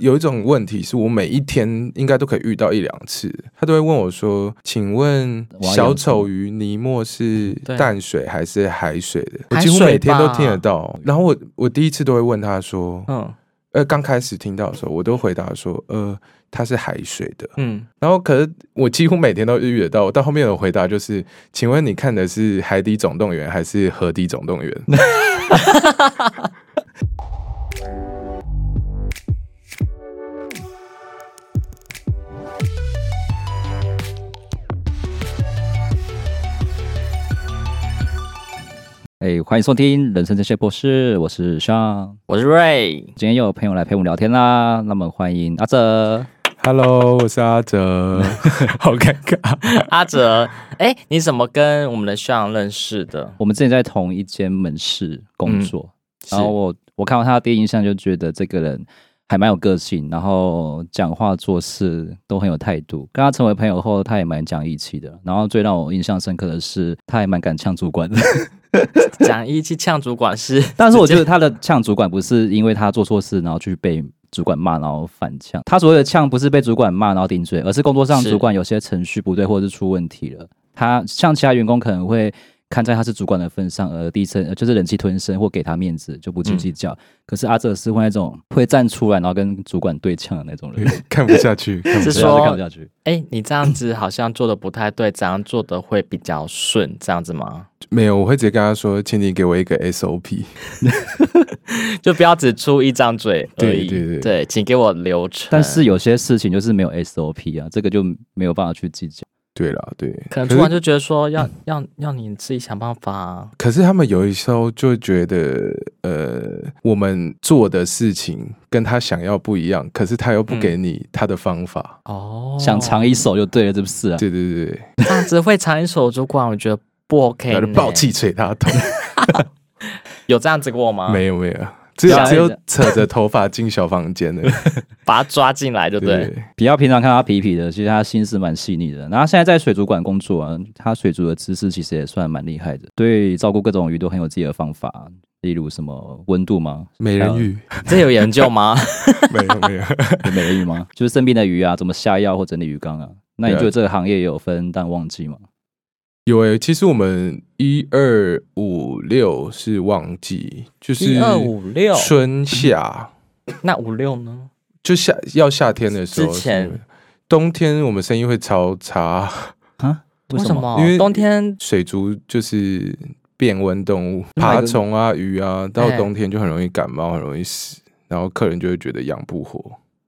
有一种问题是我每一天应该都可以遇到一两次，他都会问我说：“请问小丑鱼尼莫是淡水还是海水的？”我几乎每天都听得到。然后我我第一次都会问他说：“嗯，呃，刚开始听到的时候，我都回答说：呃，它是海水的。”嗯，然后可是我几乎每天都遇得到。我到后面的回答就是：“请问你看的是《海底总动员》还是《河底总动员》？” 哎，欢迎收听《人生这些破事》，我是 Sean，我是 Ray。今天又有朋友来陪我们聊天啦，那么欢迎阿哲。Hello，我是阿哲，好尴尬。阿哲，哎，你怎么跟我们的 Sean 认识的？我们之前在同一间门市工作，嗯、然后我我看到他的第一印象就觉得这个人还蛮有个性，然后讲话做事都很有态度。跟他成为朋友后，他也蛮讲义气的。然后最让我印象深刻的是，他还蛮敢呛主管的。讲义气呛主管是，但是我觉得他的呛主管不是因为他做错事，然后去被主管骂，然后反呛。他所谓的呛不是被主管骂然后顶嘴，而是工作上主管有些程序不对，或者是出问题了。他像其他员工可能会。看在他是主管的份上而低声，就是忍气吞声或给他面子就不去计较。嗯、可是阿哲是会那种会站出来然后跟主管对呛的那种人，看不下去，看不下去，是说看不下去。哎、欸，你这样子好像做的不太对，怎样做的会比较顺？这样子吗？没有，我会直接跟他说，请你给我一个 SOP，就不要只出一张嘴而已。对对对，对，请给我流程。但是有些事情就是没有 SOP 啊，这个就没有办法去计较。对了，对，可能突然就觉得说要要要你自己想办法啊。可是他们有一时候就觉得，呃，我们做的事情跟他想要不一样，可是他又不给你他的方法。哦，想尝一手就对了，是不是啊？对对对，这样子会尝一手主管，我觉得不 OK。他就爆气捶他头，有这样子过吗？没有没有。只有只有扯着头发进小房间的，把他抓进来，对不对？比较平常看他皮皮的，其实他心思蛮细腻的。然后现在在水族馆工作啊，他水族的知识其实也算蛮厉害的，对照顾各种鱼都很有自己的方法。例如什么温度吗？美人鱼，这有研究吗？没 有没有，有美人鱼吗？就是生病的鱼啊，怎么下药或整理鱼缸啊？那你觉得这个行业也有分淡旺季吗？有诶、欸，其实我们一二五六是旺季，就是一二五六春夏，那五六呢？就夏要夏天的时候，之前冬天我们生意会超差啊？为什么？因为冬天水族就是变温动物，爬虫啊、鱼啊，到冬天就很容易感冒，很容易死，然后客人就会觉得养不活。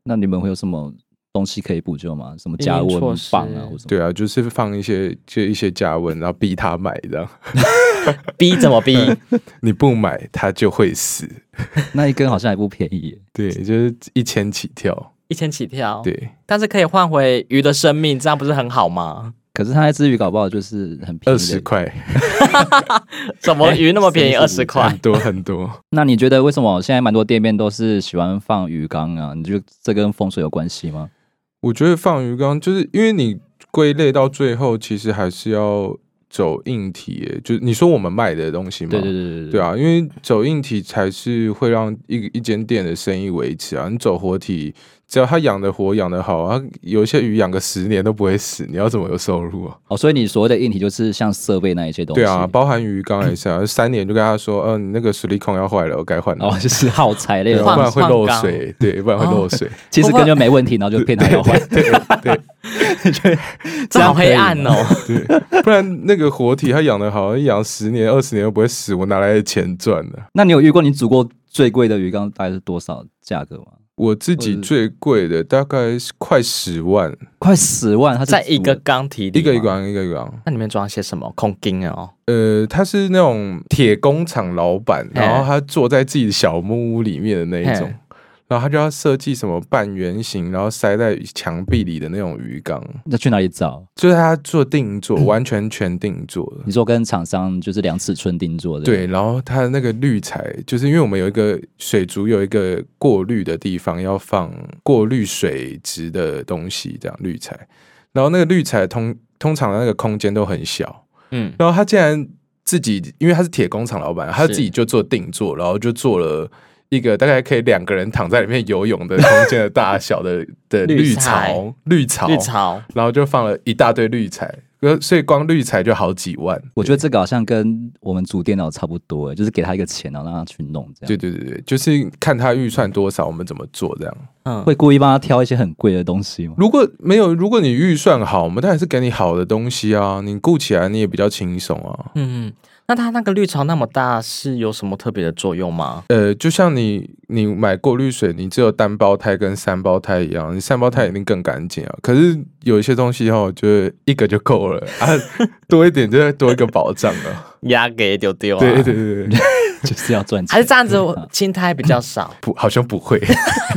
那你们会有什么？东西可以补救吗？什么加温棒啊？或什么？对啊，就是放一些就一些加温，然后逼他买的。逼怎么逼？你不买他就会死。那一根好像也不便宜。对，就是一千起跳。一千起跳。对，但是可以换回鱼的生命，这样不是很好吗？可是他那只鱼搞不好就是很便宜，二十块。怎么鱼那么便宜？二十块，很多很多。那你觉得为什么现在蛮多店面都是喜欢放鱼缸啊？你觉得这跟风水有关系吗？我觉得放鱼缸就是因为你归类到最后，其实还是要走硬体，就是你说我们卖的东西嘛，对对对对，对啊，因为走硬体才是会让一一间店的生意维持啊，你走活体。只要他养的活养的好，啊，有一些鱼养个十年都不会死，你要怎么有收入啊？哦，所以你所谓的硬体就是像设备那一些东西。对啊，包含鱼缸也是啊，三年就跟他说，嗯，你那个水力孔要坏了，我该换了。哦，就是耗材类的，不然会漏水。对，不然会漏水。其实根本就没问题，然后就骗他要换。对 对，这好黑暗哦。对，不然那个活体他养的好，养十年二十年都不会死，我哪来的钱赚呢？那你有遇过你煮过最贵的鱼缸大概是多少价格吗？我自己最贵的大概是快十万，快十万，它在一个缸体里，一个一个缸，一个一个缸。那里面装些什么？空金哦。呃，他是那种铁工厂老板，然后他坐在自己的小木屋里面的那一种。然后他就要设计什么半圆形，然后塞在墙壁里的那种鱼缸。那去哪里找？就是他做定做，完全全定做的。你说跟厂商就是量尺寸定做的？对。然后他的那个滤材，就是因为我们有一个水族有一个过滤的地方，要放过滤水质的东西，这样滤材。然后那个滤材通通常的那个空间都很小，嗯。然后他竟然自己，因为他是铁工厂老板，他自己就做定做，然后就做了。一个大概可以两个人躺在里面游泳的空间的大小的 的绿草绿草绿草，然后就放了一大堆绿材。所以光绿材就好几万，我觉得这个好像跟我们组电脑差不多，就是给他一个钱，然后让他去弄这样。对对对对，就是看他预算多少，我们怎么做这样。嗯，会故意帮他挑一些很贵的东西吗？如果没有，如果你预算好，我们当然是给你好的东西啊，你顾起来你也比较轻松啊。嗯嗯。那它那个滤槽那么大，是有什么特别的作用吗？呃，就像你你买过滤水，你只有单胞胎跟三胞胎一样，你三胞胎一定更干净啊。可是有一些东西哦，就一个就够了 啊，多一点就多一个保障了。压给丢丢啊！对对对对，就是要赚钱。还是这样子，青苔比较少？不，好像不会。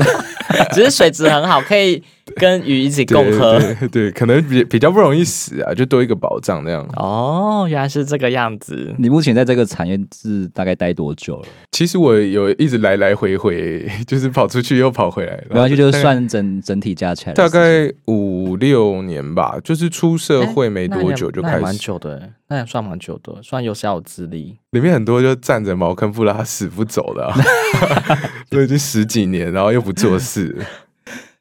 只是水质很好，可以 跟鱼一起共喝。对，对，对，可能比比较不容易死啊，就多一个保障那样。哦，原来是这个样子。你目前在这个产业是大概待多久了？其实我有一直来来回回，就是跑出去又跑回来，然后就就是算整整体加起来大概五六年吧。就是出社会没多久就开始，蛮久的，那也算蛮久的，算有小有资历。里面很多就站着茅坑不拉屎不走的，都已经十几年，然后又不做事。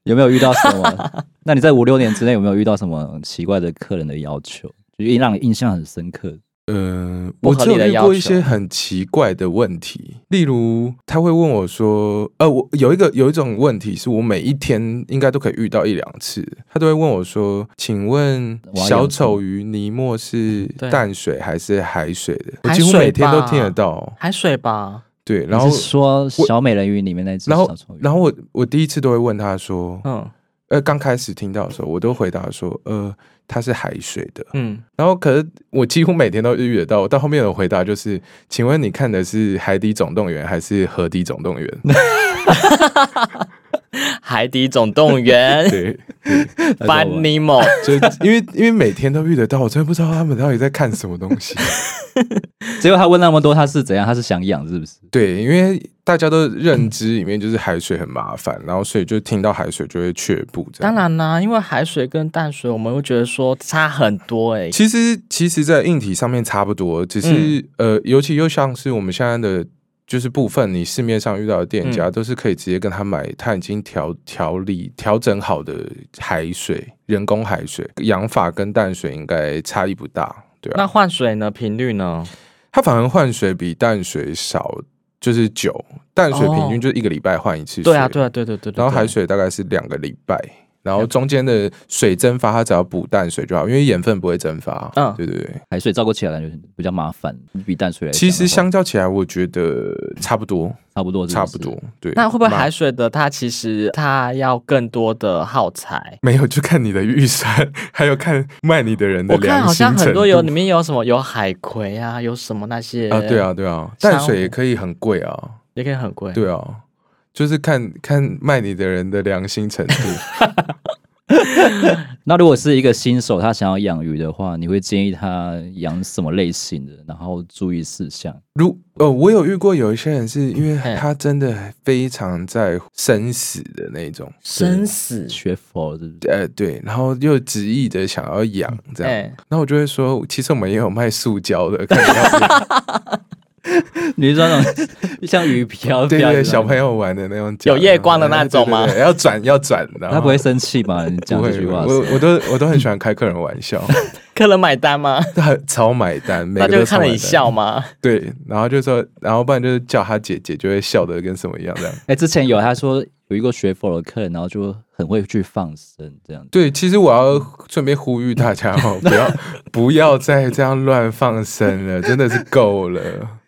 有没有遇到什么？那你在五六年之内有没有遇到什么奇怪的客人的要求，就让你印象很深刻？嗯、呃，我只有遇过一些很奇怪的问题，例如他会问我说：“呃，我有一个有一种问题是我每一天应该都可以遇到一两次，他都会问我说，请问小丑鱼尼莫是淡水还是海水的？我几乎每天都听得到海水吧？对，然后说小美人鱼里面那只小丑鱼，然后我我第一次都会问他说，嗯，呃，刚开始听到的时候，我都回答说，呃。”它是海水的，嗯，然后可是我几乎每天都遇得到。到后面的回答就是，请问你看的是《海底总动员》还是《河底总动员》？海底总动员，对，Finding Nemo，就因为因为每天都遇得到，我真的不知道他们到底在看什么东西。结果他问那么多，他是怎样？他是想养是不是？对，因为大家都认知里面就是海水很麻烦，然后所以就听到海水就会却步。当然啦，因为海水跟淡水，我们会觉得说差很多哎、欸。其实其实，在硬体上面差不多，只是、嗯、呃，尤其又像是我们现在的。就是部分你市面上遇到的店家都是可以直接跟他买，他已经调调理调整好的海水，人工海水养法跟淡水应该差异不大，对啊。那换水呢？频率呢？它反而换水比淡水少，就是久。淡水平均就一个礼拜换一次水。对啊，对啊，对对对。然后海水大概是两个礼拜。然后中间的水蒸发，它只要补淡水就好，因为盐分不会蒸发。嗯，对对对，海水照顾起来感觉比较麻烦，比淡水来。其实相较起来，我觉得差不多，差不多，差不多。对，那会不会海水的它其实它要更多的耗材？没有，就看你的预算，还有看卖你的人的。我看好像很多有里面有什么有海葵啊，有什么那些啊？对啊，对啊，淡水也可以很贵啊，也可以很贵。对啊，就是看看卖你的人的良心程度。那如果是一个新手，他想要养鱼的话，你会建议他养什么类型的？然后注意事项。如呃，我有遇过有一些人是因为他真的非常在乎生死的那种生死学佛，是不是？呃，对，然后又执意的想要养这样，那我就会说，其实我们也有卖塑胶的，看你要 你是说那种像鱼漂，对对，小朋友玩的那种，有夜光的那种吗？要转要转的，他不会生气吗？你讲这句话，我我都我都很喜欢开客人玩笑。客人买单吗？他 超买单，他就看了你笑吗？对，然后就说，然后不然就是叫他姐姐，就会笑的跟什么一样这样。哎，之前有他说有一个学佛的客人，然后就很会去放生这样。对，其实我要顺便呼吁大家哦，不要不要再这样乱放生了，真的是够了。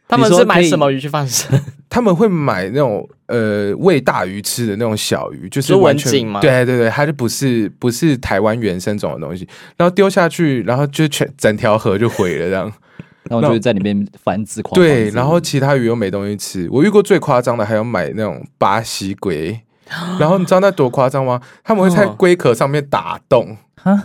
他们是买什么鱼去放生？他们会买那种呃喂大鱼吃的那种小鱼，就是完全吗？对对对，它就不是不是台湾原生种的东西，然后丢下去，然后就全整条河就毁了这样，然后就在里面繁殖狂。对，然后其他鱼又没东西吃。我遇过最夸张的，还有买那种巴西龟，然后你知道那多夸张吗？他们会在龟壳上面打洞，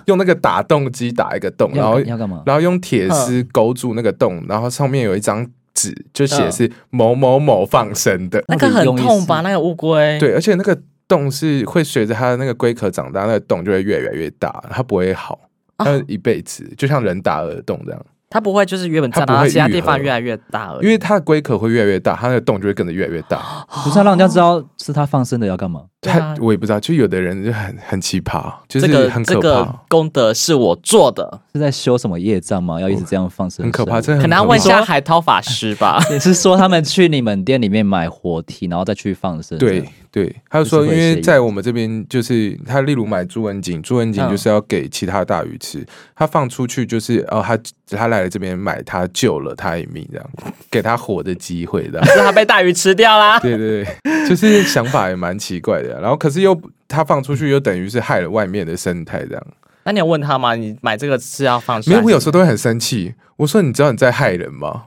用那个打洞机打一个洞，然后？然后用铁丝勾住那个洞，然后上面有一张。纸就写是某某某放生的，那个很痛吧？那个乌龟，对，而且那个洞是会随着它的那个龟壳长大，那个洞就会越来越大，它不会好，它一辈子就像人打耳洞这样。它不会就是原本在那其他地方越来越大，因为它的龟壳会越来越大，它的洞就会跟着越来越大。不是要让人家知道是它放生的要干嘛？他我也不知道，就有的人就很很奇葩，就是很可怕。这个功德是我做的，是在修什么业障吗？要一直这样放生，很可怕。可能要问一下海涛法师吧。你是说他们去你们店里面买活体，然后再去放生？对对，他就说，因为在我们这边，就是他例如买朱文锦，朱文锦就是要给其他大鱼吃，他放出去就是哦，他他来了这边买，他救了他一命，这样 给他活的机会，这样是他被大鱼吃掉啦。对对对，就是想法也蛮奇怪的。然后，可是又他放出去，又等于是害了外面的生态，这样。那你有问他吗？你买这个是要放？没有，我有时候都会很生气。我说：“你知道你在害人吗？”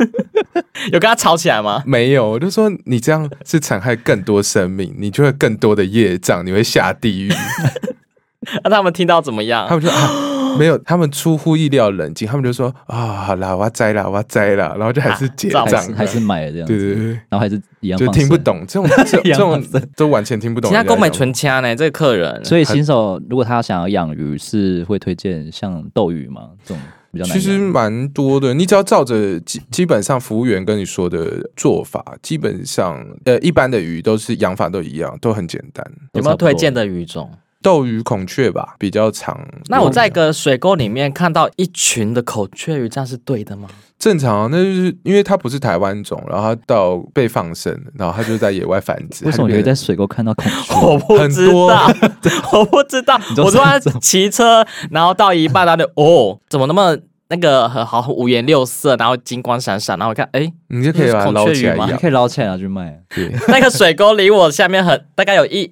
有跟他吵起来吗？没有，我就说你这样是残害更多生命，你就会更多的业障，你会下地狱。那 他们听到怎么样？他们说啊。没有，他们出乎意料冷静，他们就说啊、哦，好啦，我要摘了，我要摘了，然后就还是结账、啊，还是买了这样子，对对对，然后还是一样，就听不懂这种 这这种都完全听不懂。人家购买纯枪呢，这个客人，所以新手如果他想要养鱼，是会推荐像斗鱼吗？这种比较难。其实蛮多的，你只要照着基基本上服务员跟你说的做法，基本上呃一般的鱼都是养法都一样，都很简单。有没有推荐的鱼种？斗鱼孔雀吧，比较长。那我在一个水沟里面看到一群的孔雀鱼，这样是对的吗？正常啊，那就是因为它不是台湾种，然后它到被放生，然后它就在野外繁殖。为什么你会在水沟看到孔雀？我不知道，我不知道。我说他骑车，然后到一半，他就哦，怎么那么？那个很好，五颜六色，然后金光闪闪，然后我看，哎，你就可以把它捞起来，你可以捞起来拿去卖。对，那个水沟离我下面很大概有一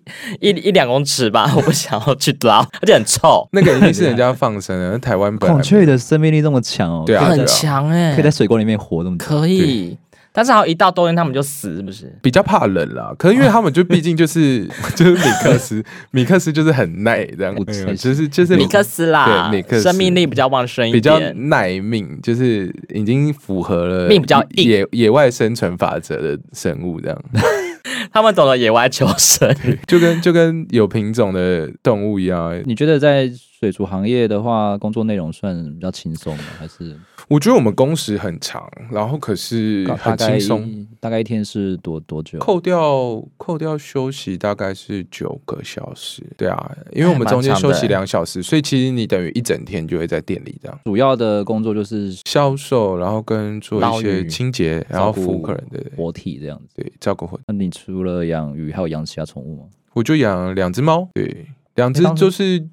一一两公尺吧，我不想要去捞，而且很臭。那个一定是人家放生的，台湾孔雀的生命力这么强哦，对啊，很强哎，可以在水沟里面活这么久，可以。但是好像一到冬天他们就死，是不是？比较怕冷啦，可是因为他们就毕竟就是 就是米克斯，米克斯就是很耐这样，就是就是米克斯啦，对，米克斯生命力比较旺盛一点，比较耐命，就是已经符合了命比较硬野野外生存法则的生物这样。他们懂得野外求生，就跟就跟有品种的动物一样。你觉得在水族行业的话，工作内容算比较轻松吗？还是？我觉得我们工时很长，然后可是很轻松。大概一天是多多久？扣掉扣掉休息大概是九个小时。对啊，因为我们中间休息两小时，所以其实你等于一整天就会在店里这样。主要的工作就是销售，然后跟做一些清洁，然后服务客人的活体这样子。对，照顾活。那你除了养鱼，还有养其他宠物吗？我就养两只猫，对，两只就是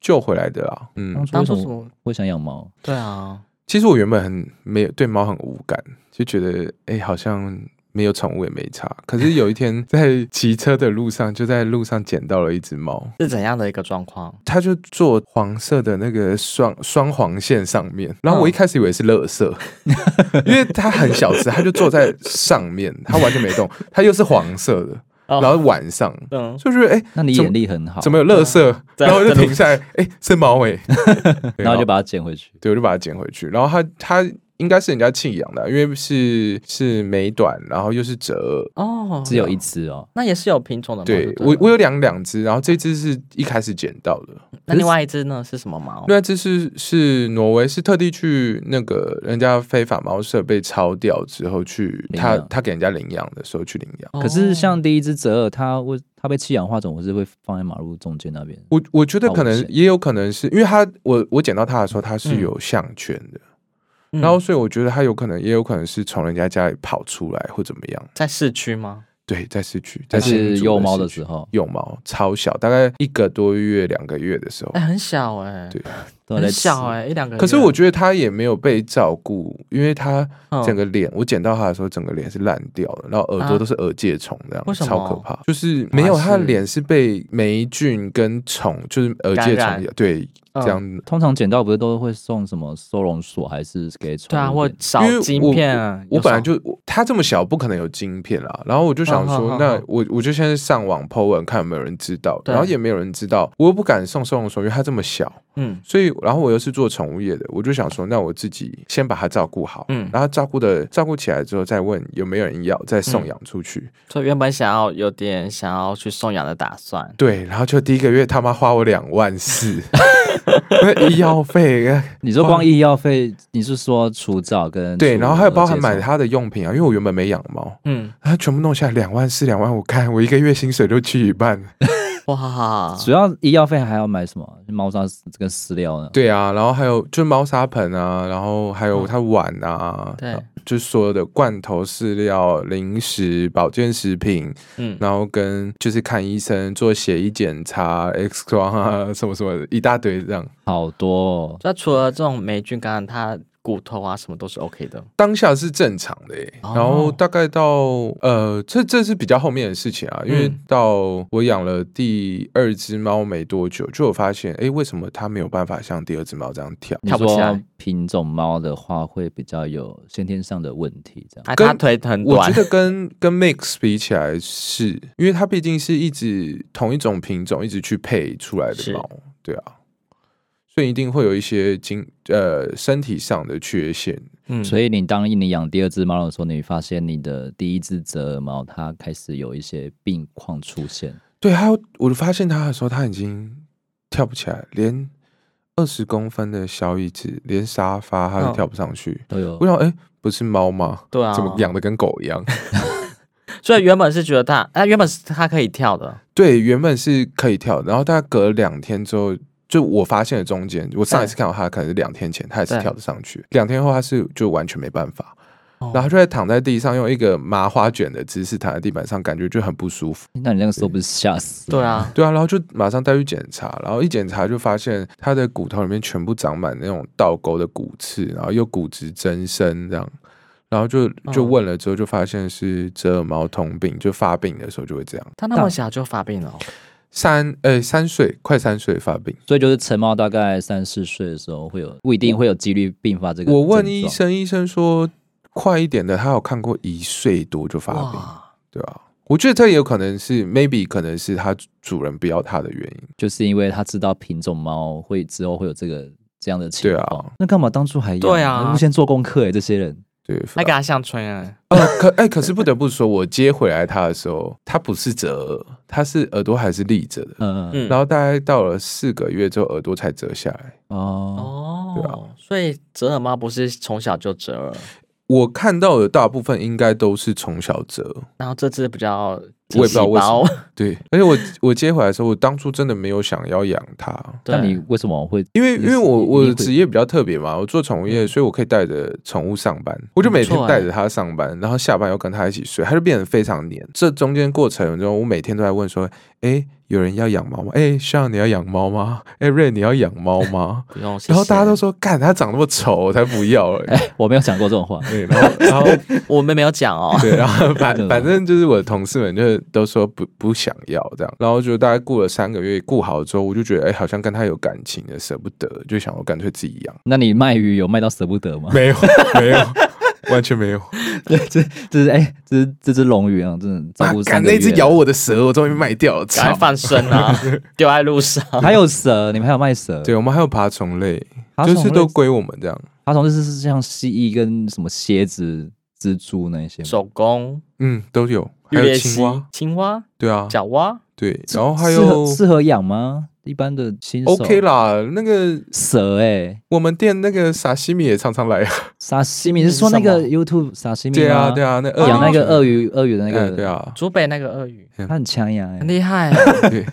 救回来的啦。嗯，当初为什么会想养猫？对啊。其实我原本很没有对猫很无感，就觉得哎、欸，好像没有宠物也没差。可是有一天在骑车的路上，就在路上捡到了一只猫，是怎样的一个状况？它就坐黄色的那个双双黄线上面，然后我一开始以为是垃圾，嗯、因为它很小只，它就坐在上面，它完全没动，它又是黄色的。然后晚上，嗯，就觉得哎，那你眼力很好，怎么有垃圾？然后就停下来，哎，是猫哎，然后就把它捡回去。对，我就把它捡回去。然后它它。应该是人家弃养的，因为是是美短，然后又是折哦，只有一只哦，那也是有品种的猫。对，我我有两两只，然后这只是一开始捡到的。那另外一只呢是什么猫？另外一只是是挪威，是特地去那个人家非法猫舍被抄掉之后去他他给人家领养的时候去领养。可是像第一只折耳，它为它被弃养化种，我是会放在马路中间那边。我我觉得可能也有可能是因为它，我我捡到它的时候，它是有项圈的。然后，所以我觉得他有可能，也有可能是从人家家里跑出来，或怎么样。在市区吗？对，在市区。但是幼猫的时候，幼猫超小，大概一个多月、两个月的时候，哎，很小哎，对，很小哎，一两个月。可是我觉得它也没有被照顾，因为它整个脸，我捡到它的时候，整个脸是烂掉的，然后耳朵都是耳疥虫，这样超可怕。就是没有它的脸是被霉菌跟虫，就是耳疥虫，对。这样，通常捡到不是都会送什么收容所，还是给宠物？对啊，或少晶片啊。我本来就它这么小，不可能有晶片啦。然后我就想说，那我我就现在上网 po 文，看有没有人知道。然后也没有人知道，我又不敢送收容所，因为它这么小。嗯，所以然后我又是做宠物业的，我就想说，那我自己先把它照顾好。嗯，然后照顾的照顾起来之后，再问有没有人要，再送养出去。所以原本想要有点想要去送养的打算。对，然后就第一个月他妈花我两万四。医药费，你说光医药费，你是说除蚤跟 对，然后还有包含买它的用品啊，因为我原本没养猫，嗯，它全部弄下来两万四两万五，看我一个月薪水都去一半。哇，主要医药费还要买什么？猫砂跟饲料呢？对啊，然后还有就是猫砂盆啊，然后还有它碗啊，对，就是所有的罐头、饲料、零食、保健食品，嗯，然后跟就是看医生做血液检查、X 光啊，什么什么的一大堆这样，好多哦。那除了这种霉菌感染，它骨头啊，什么都是 OK 的，当下是正常的耶。然后大概到呃，这这是比较后面的事情啊，因为到我养了第二只猫没多久，就有发现，哎，为什么它没有办法像第二只猫这样跳？跳不起来。品种猫的话，会比较有先天上的问题，这样。跟它腿很短，我觉得跟跟 mix 比起来是，是因为它毕竟是一直同一种品种一直去配出来的猫，对啊。所以一定会有一些精呃身体上的缺陷，嗯，所以你当你养第二只猫的时候，你发现你的第一只折耳猫它开始有一些病况出现，对，还有我发现它的时候，它已经跳不起来，连二十公分的小椅子，连沙发它都跳不上去，都有。我想，哎，不是猫吗？对啊，怎么养的跟狗一样？所以原本是觉得它，哎，原本是它可以跳的，对，原本是可以跳，然后大概隔了两天之后。就我发现的中间，我上一次看到他可能是两天前，他也是跳得上去。两天后他是就完全没办法，然后他就在躺在地上，用一个麻花卷的姿势躺在地板上，感觉就很不舒服。那你那个时候不是吓死？对啊，对啊，然后就马上带去检查，然后一检查就发现他的骨头里面全部长满那种倒钩的骨刺，然后又骨质增生这样，然后就就问了之后就发现是折耳猫通病，就发病的时候就会这样。他那么小就发病了。三呃、欸、三岁快三岁发病，所以就是成猫大概三四岁的时候会有，不一定会有几率并发这个。我问医生，医生说快一点的，他有看过一岁多就发病，对吧、啊？我觉得这也有可能是 maybe 可能是他主人不要他的原因，就是因为他知道品种猫会之后会有这个这样的情况。对啊，那干嘛当初还养？对啊，不先做功课哎，这些人。对，还给他上穿啊！呃，可哎、欸，可是不得不说，我接回来他的时候，他不是折耳，他是耳朵还是立着的。嗯嗯。然后大概到了四个月之后，耳朵才折下来。哦哦，对啊。所以折耳猫不是从小就折耳？我看到的大部分应该都是从小折。然后这只比较。我也不知道为什么，对，而且我我接回来的时候，我当初真的没有想要养它。那你为什么会？因为因为我我的职业比较特别嘛，我做宠物业，所以我可以带着宠物上班，我就每天带着它上班，然后下班又跟它一起睡，它就变得非常黏。这中间过程中，我每天都在问说，哎。有人要养猫吗？哎、欸，像你要养猫吗？哎、欸，瑞，你要养猫吗？不用。然后大家都说，干，它长那么丑，我才不要 哎、欸欸。我没有讲过这种话。对，然后然后我们没有讲哦。对，然后反反正就是我的同事们就都说不不想要这样，然后就大概过了三个月，顾好之后，我就觉得哎、欸，好像跟他有感情的，舍不得，就想我干脆自己养。那你卖鱼有卖到舍不得吗？没有，没有。完全没有，对，这这是哎，这是这只龙鱼啊，真的照顾三个月。那只咬我的蛇，我终于卖掉了，还放生啊，丢在路上。还有蛇，你们还有卖蛇？对，我们还有爬虫类，就是都归我们这样。爬虫类是是像蜥蜴跟什么蝎子、蜘蛛那些，手工，嗯，都有。还有青蛙，青蛙，对啊，角蛙，对，然后还有适合养吗？一般的新手。OK 啦，那个蛇哎、欸，我们店那个沙西米也常常来啊。沙西米是说那个 YouTube 沙西米对啊对啊，那养那个鳄鱼鳄鱼的那个对啊，竹北那个鳄鱼，他很强呀，很厉害、啊。对，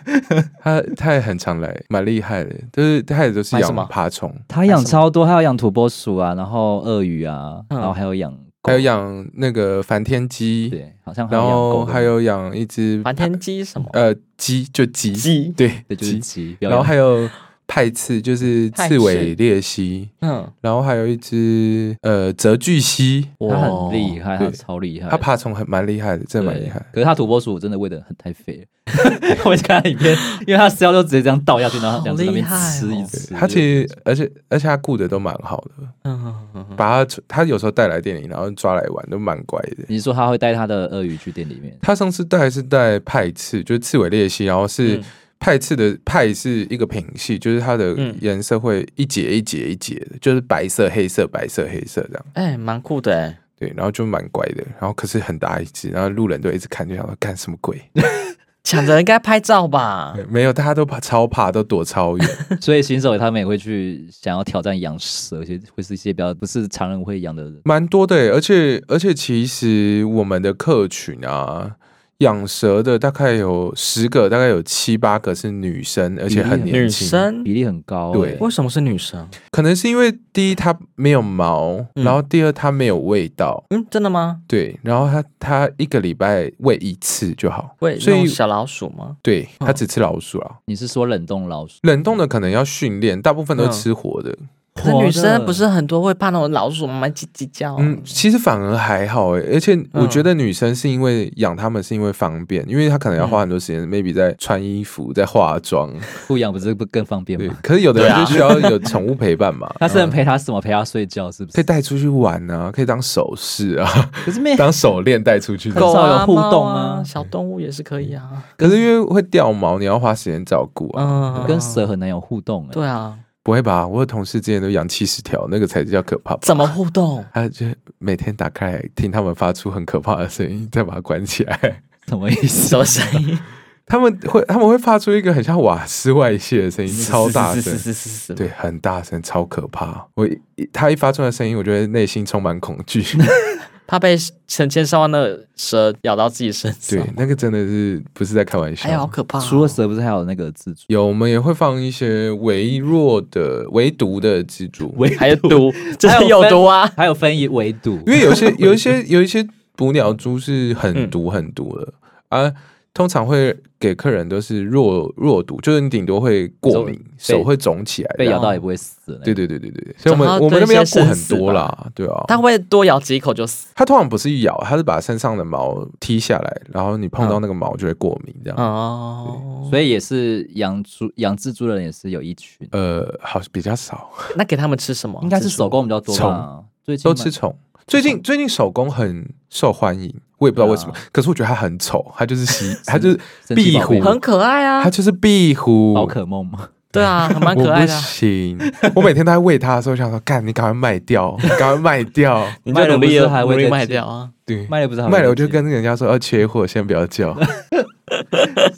他他也很常来，蛮厉害的。就是他也都是养爬虫，他养超多，他要养土拨鼠啊，然后鳄鱼啊，然后还有养。还有养那个梵天鸡，对，好像然后还有养一只梵天鸡什么？呃，鸡就鸡，鸡。对，就是鸡。然后还有派刺，就是刺尾鬣蜥，嗯，然后还有一只呃泽巨蜥，它很厉害，它超厉害，它爬虫很蛮厉害的，真的蛮厉害。可是它土拨鼠真的喂的很太肥了。我看影片，因为它饲料就直接这样倒下去，然后两只那边吃一吃。它其实，而且而且它顾的都蛮好的。嗯，把它，它有时候带来店里，然后抓来玩，都蛮乖的。你说它会带它的鳄鱼去店里面？它上次带是带派刺，就是刺尾鬣蜥，然后是派刺的派是一个品系，就是它的颜色会一节一节一节的，就是白色、黑色、白色、黑色这样。哎，蛮酷的哎。对，然后就蛮乖的，然后可是很大一只，然后路人都一直看，就想说干什么鬼。抢着应该拍照吧？没有，大家都怕超怕，都躲超远。所以新手他们也会去想要挑战养蛇，而且会是一些比较不是常人会养的人，蛮多的。而且而且，其实我们的客群啊。养蛇的大概有十个，大概有七八个是女生，而且很年轻，女生比例很高。对，为什么是女生？可能是因为第一它没有毛，嗯、然后第二它没有味道。嗯，真的吗？对，然后它它一个礼拜喂一次就好。喂，所以小老鼠吗？对，它只吃老鼠啊。你是说冷冻老鼠？冷冻的可能要训练，大部分都是吃活的。嗯可是女生不是很多会怕那种老鼠吗？叽叽叫。嗯，其实反而还好诶，而且我觉得女生是因为养它们是因为方便，因为她可能要花很多时间，maybe 在穿衣服、在化妆。不养不是不更方便吗？可是有的人就需要有宠物陪伴嘛。他是能陪他什么？陪他睡觉是不是？可以带出去玩啊，可以当首饰啊，可是没当手链带出去。狗啊，有互动啊，小动物也是可以啊。可是因为会掉毛，你要花时间照顾啊。跟蛇很难有互动。对啊。不会吧？我的同事之前都养七十条，那个才叫可怕。怎么互动？他就每天打开来听他们发出很可怕的声音，再把它关起来。什么意思？什么声音？他们会他们会发出一个很像瓦斯外泄的声音，超大声，是是是是，对，很大声，超可怕。我一他一发出来的声音，我觉得内心充满恐惧。怕被成千上万的蛇咬到自己身上，对，那个真的是不是在开玩笑，哎呀，好可怕！除了蛇，不是还有那个蜘蛛？有，我们也会放一些微弱的、微毒的蜘蛛，微还有毒，这是有毒啊！还有分微毒，因为有些、有一些、有一些捕鸟蛛是很毒、很毒的啊。通常会给客人都是弱弱毒，就是你顶多会过敏，手会肿起来，被咬到也不会死。对对对对对，所以我们我们那边要过很多啦，对啊。它会多咬几口就死？它通常不是咬，它是把身上的毛踢下来，然后你碰到那个毛就会过敏这样。哦，所以也是养猪养蜘蛛的人也是有一群。呃，好比较少。那给他们吃什么？应该是手工比较多吧？虫都吃虫。最近最近手工很受欢迎，我也不知道为什么。可是我觉得它很丑，它就是蜥，它就是壁虎，很可爱啊。它就是壁虎，宝可梦吗？对啊，蛮可爱的。不行，我每天都在喂它的时候，想说，干，你赶快卖掉，你赶快卖掉，你卖了不是还会卖掉啊？对，卖了不是卖了，我就跟人家说要缺货，先不要叫。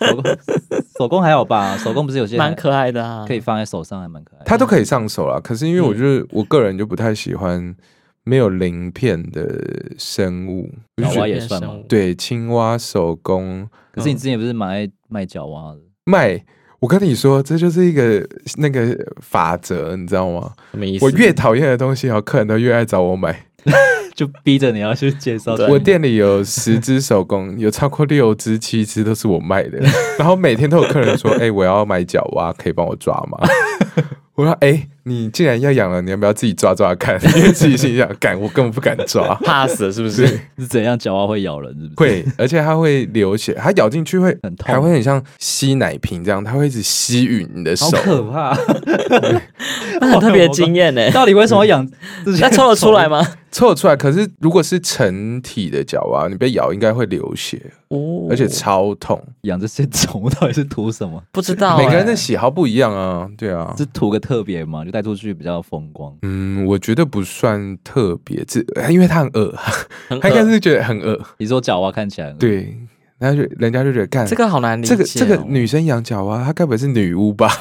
手工手工还好吧？手工不是有些蛮可爱的啊，可以放在手上，还蛮可爱。它都可以上手啦，可是因为我就是我个人就不太喜欢。没有鳞片的生物，角蛙也算吗？对，青蛙手工。可是你之前不是蛮爱卖脚蛙的？卖，我跟你说，这就是一个那个法则，你知道吗？什么意思？我越讨厌的东西，然后客人都越爱找我买，就逼着你要去介绍。我店里有十只手工，有超过六只、七只都是我卖的，然后每天都有客人说：“ 哎、欸，我要买脚蛙，可以帮我抓吗？”我说：“哎、欸。”你既然要养了，你要不要自己抓抓看？因为自己心想，敢我根本不敢抓，怕死了是不是？是怎样？角蛙会咬人是不是？会，而且它会流血，它咬进去会很痛，还会很像吸奶瓶这样，它会一直吸吮你的手，好可怕！那很特别惊艳呢。到底为什么养？那抽得出来吗？抽出来。可是如果是成体的角蛙，你被咬应该会流血哦，而且超痛。养这些宠物到底是图什么？不知道，每个人的喜好不一样啊。对啊，是图个特别嘛？就带出去比较风光。嗯，我觉得不算特别，这因为它很恶，他应该是觉得很恶。你说角蛙看起来对，然后就人家就觉得干这个好难理解。这个这个女生养角蛙，她该不会是女巫吧？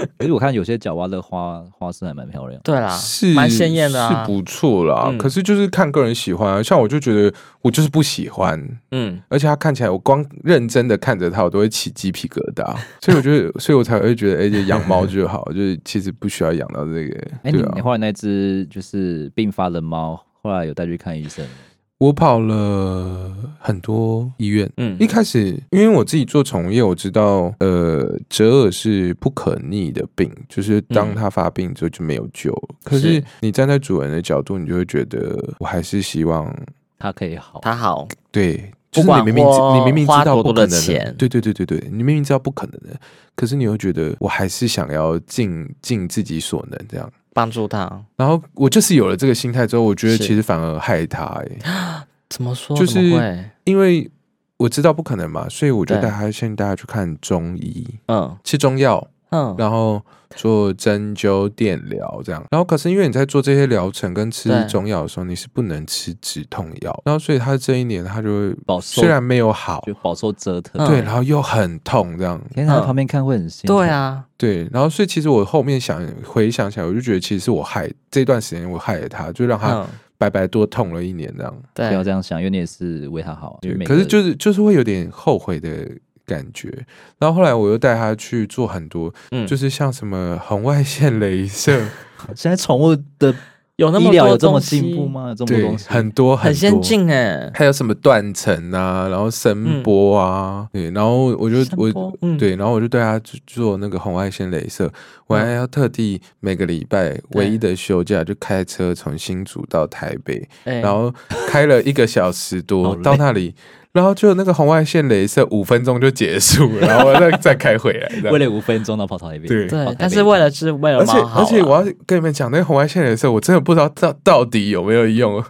可是我看有些角蛙的花花色还蛮漂亮，对啦，是蛮鲜艳的，是不错啦。可是就是看个人喜欢啊，像我就觉得我就是不喜欢，嗯，而且它看起来，我光认真的看着它，我都会起鸡皮疙瘩。所以我觉得，所以我才会觉得，哎，养猫就好，就是其实不需要养到这个。哎，你你后来那只就是病发的猫，后来有带去看医生？我跑了很多医院，嗯，一开始因为我自己做宠物业，我知道，呃，折耳是不可逆的病，就是当它发病之后就没有救。嗯、可是你站在主人的角度，你就会觉得，我还是希望它可以好，它好，对，就是你明明你明明知道不可能的，对对对对对，你明明知道不可能的，可是你又觉得，我还是想要尽尽自己所能这样。帮助他，然后我就是有了这个心态之后，我觉得其实反而害他哎。怎么说？就是因为我知道不可能嘛，所以我就带他先带他去看中医，嗯，吃中药嗯，然后做针灸、电疗这样。然后可是因为你在做这些疗程跟吃中药的时候，你是不能吃止痛药。然后所以他这一年他就会饱受，虽然没有好，就饱受折腾。对，然后又很痛这样。天哪，旁边看会很辛苦。对啊，对。然后所以其实我后面想回想起来，我就觉得其实是我害这段时间我害了他，就让他白白多痛了一年这样。对，不要这样想，因为你也是为他好。可是就是就是会有点后悔的。感觉，然后后来我又带他去做很多，嗯，就是像什么红外线镭射。现在宠物的有那么医疗有这么进步吗？这么多东西很多很先进哎，还有什么断层啊，然后声波啊，对，然后我就我对，然后我就带他做那个红外线镭射，我还要特地每个礼拜唯一的休假就开车从新竹到台北，然后开了一个小时多到那里。然后就那个红外线镭射五分钟就结束了，然后再再开回来，为了五分钟呢跑到那边。对对，但是为了是为了而且。而且我要跟你们讲，那个红外线镭射我真的不知道到到底有没有用，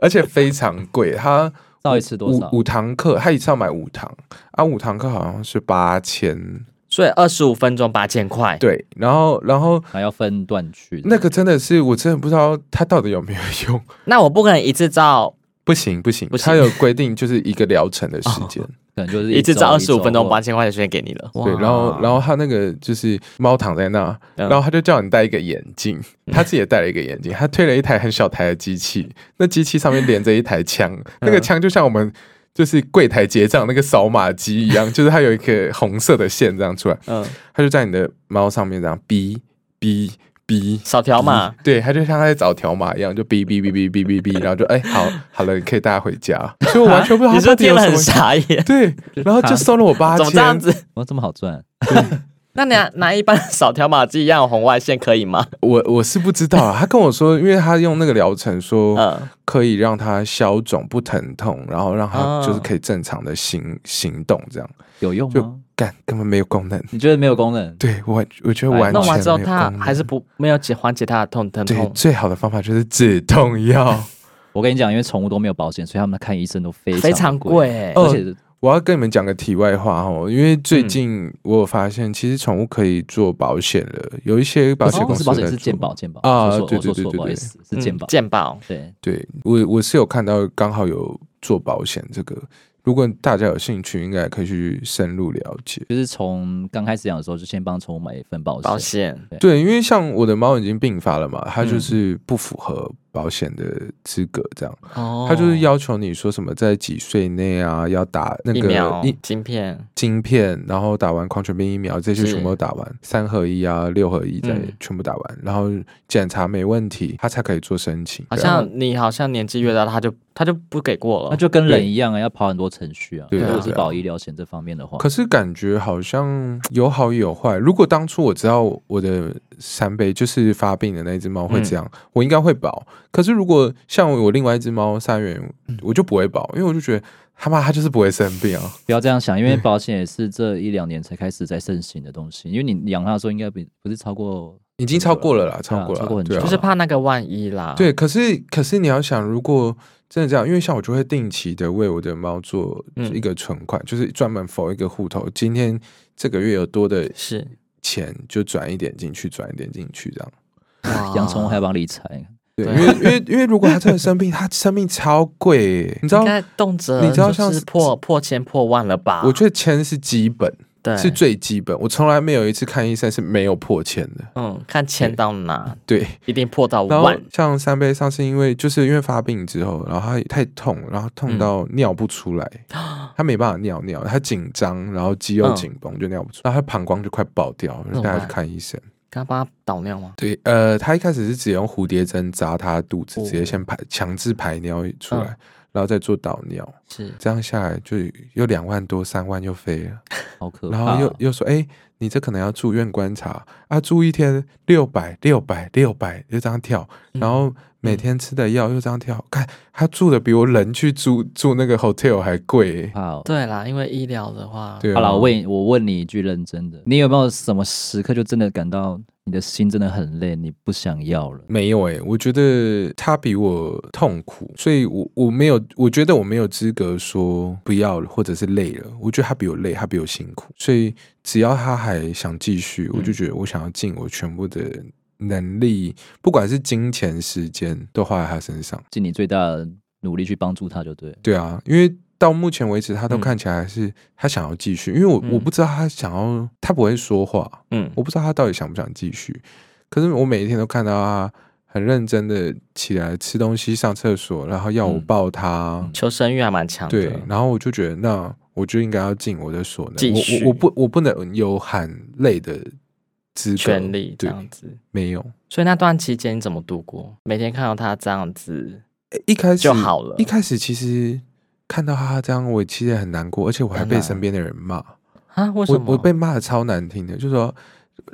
而且非常贵。它到一次多少？五堂课，他一次要买五堂啊，五堂课好像是八千，所以二十五分钟八千块。对，然后然后还要分段去，那个真的是我真的不知道它到底有没有用。那我不可能一次照。不行不行，他有规定，就是一个疗程的时间，可能就是一次找二十五分钟，八千块的时间给你了。对，然后然后他那个就是猫躺在那，然后他就叫你戴一个眼镜，他自己也戴了一个眼镜，他推了一台很小台的机器，那机器上面连着一台枪，那个枪就像我们就是柜台结账那个扫码机一样，就是它有一个红色的线这样出来，嗯，他就在你的猫上面这样哔哔。哔扫条码，对，他就像他在找条码一样，就哔哔哔哔哔哔哔，然后就哎、欸，好好了，可以带他回家。所以我完全不知道他到底有什么，你是不是听了很傻眼？对，然后就收了我八千，怎么这样子？我这么好赚？那你拿一般扫条码机一样有红外线可以吗？我我是不知道啊。他跟我说，因为他用那个疗程说，可以让他消肿不疼痛，然后让他就是可以正常的行行动，这样有用吗？干根本没有功能，你觉得没有功能？对我，我觉得完全没有功能。弄完之后，它还是不没有解缓解它的痛疼痛。最好的方法就是止痛药。我跟你讲，因为宠物都没有保险，所以他们看医生都非常非常贵，欸。而且我要跟你们讲个题外话哦，因为最近我有发现，其实宠物可以做保险了。有一些保险公司保险是健保，健保啊，对对对对对，是健保，健保。对对，我我是有看到刚好有做保险这个。如果大家有兴趣，应该也可以去深入了解。就是从刚开始养的时候，就先帮宠物买一份保险。保险对，对，因为像我的猫已经病发了嘛，它就是不符合保险的资格，这样。哦。他就是要求你说什么在几岁内啊要打那个疫苗、晶片、晶片，然后打完狂犬病疫苗，这些全部都打完，三合一啊、六合一再全部打完，然后检查没问题，他才可以做申请。好像你好像年纪越大，他就。他就不给过了，那就跟人一样啊，要跑很多程序啊。对，如果是保医疗险这方面的话，可是感觉好像有好也有坏。如果当初我知道我的三倍就是发病的那只猫会这样，我应该会保。可是如果像我另外一只猫三元，我就不会保，因为我就觉得他妈他就是不会生病啊。不要这样想，因为保险也是这一两年才开始在盛行的东西。因为你养它的时候应该比不是超过，已经超过了啦，超过了，超过很久，就是怕那个万一啦。对，可是可是你要想，如果真的这样，因为像我就会定期的为我的猫做一个存款，嗯、就是专门 for 一个户头。今天这个月有多的是钱，就转一点进去，转一点进去，这样。养宠物还要帮理财，对，因为因为因为如果他真的生病，他生病超贵，你知道？动辄你知道像是破破千破万了吧？我觉得千是基本。对是最基本，我从来没有一次看医生是没有破千的。嗯，看千到哪，对，一定破到万。像三杯上次因为就是因为发病之后，然后他太痛，然后痛到尿不出来，嗯、他没办法尿尿，他紧张，然后肌肉紧绷就尿不出，嗯、然后他膀胱就快爆掉，就带他去看医生。他帮他导尿吗？对，呃，他一开始是只用蝴蝶针扎他的肚子，直接先排强制排尿出来。嗯然后再做导尿，是。这样下来就又两万多三万又飞了，好可。怕。然后又又说，哎，你这可能要住院观察。啊，住一天六百六百六百就这样跳，然后每天吃的药又这样跳，看他住的比我人去住住那个 hotel 还贵。好，对啦，因为医疗的话，对啊、好了，我问，我问你一句认真的，你有没有什么时刻就真的感到？你的心真的很累，你不想要了？没有诶、欸，我觉得他比我痛苦，所以我我没有，我觉得我没有资格说不要了，或者是累了。我觉得他比我累，他比我辛苦，所以只要他还想继续，我就觉得我想要尽我全部的能力，不管是金钱、时间，都花在他身上，尽你最大的努力去帮助他就对。对啊，因为。到目前为止，他都看起来是他想要继续，因为我我不知道他想要，他不会说话，嗯，我不知道他到底想不想继续。可是我每一天都看到他很认真的起来吃东西、上厕所，然后要我抱他，求生欲还蛮强的。对，然后我就觉得，那我就应该要尽我的所能，我我我不我不能有喊累的权利这样子，没有。所以那段期间你怎么度过？每天看到他这样子，一开始就好了。一开始其实。看到他这样，我其实很难过，而且我还被身边的人骂啊！为什么？我我被骂的超难听的，就是说，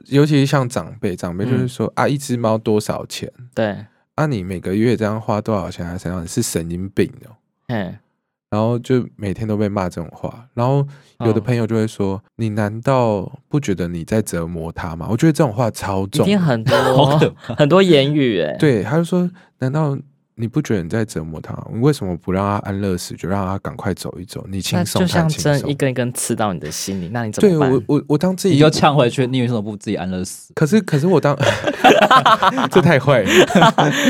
尤其是像长辈，长辈就是说、嗯、啊，一只猫多少钱？对，啊，你每个月这样花多少钱在身上？你是神经病哦！嗯，然后就每天都被骂这种话，然后有的朋友就会说：“哦、你难道不觉得你在折磨他吗？”我觉得这种话超重，一定很多很多言语哎。对，他就说：“难道？”你不觉得你在折磨他？你为什么不让他安乐死，就让他赶快走一走？你轻松，就像针一根一根刺到你的心里，那你怎么办？对我，我我当自己你就呛回去，你为什么不自己安乐死？可是，可是我当 这太坏了。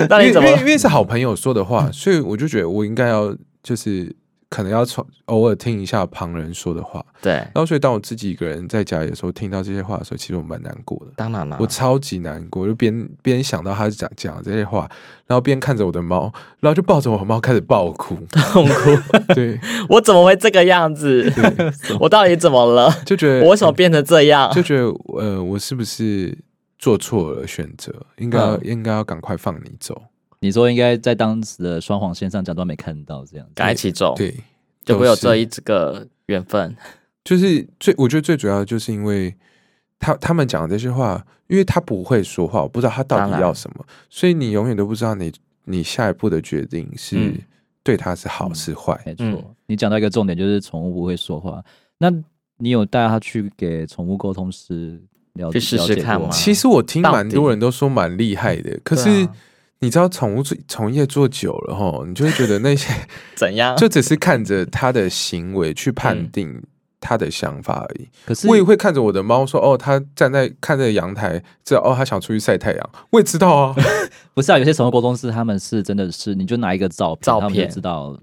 那你怎么？因为因为是好朋友说的话，所以我就觉得我应该要就是。可能要从偶尔听一下旁人说的话，对。然后，所以当我自己一个人在家里的时候，听到这些话的时候，其实我蛮难过的。当然了，我超级难过，就边边想到他讲讲这些话，然后边看着我的猫，然后就抱着我的猫开始爆哭，痛哭。对，我怎么会这个样子？我到底怎么了？就觉得我为什么变成这样？就觉得呃，我是不是做错了选择？应该、嗯、应该要赶快放你走。你说应该在当时的双黄线上假装没看到，这样赶快一起走，对，就会有这一这个缘分。就是最，我觉得最主要的就是因为他他们讲的这些话，因为他不会说话，我不知道他到底要什么，所以你永远都不知道你你下一步的决定是对他是好是坏。没错，你讲到一个重点，就是宠物不会说话。那你有带他去给宠物沟通师了解去试试看吗？其实我听蛮多人都说蛮厉害的，可是。你知道宠物从业做久了哈，你就会觉得那些 怎样，就只是看着他的行为去判定他的想法而已。可是我也会看着我的猫说：“哦，它站在看着阳台，知道哦，它想出去晒太阳。”我也知道啊，不是啊，有些宠物沟通师他们是真的是，你就拿一个照片，照片他们就知道。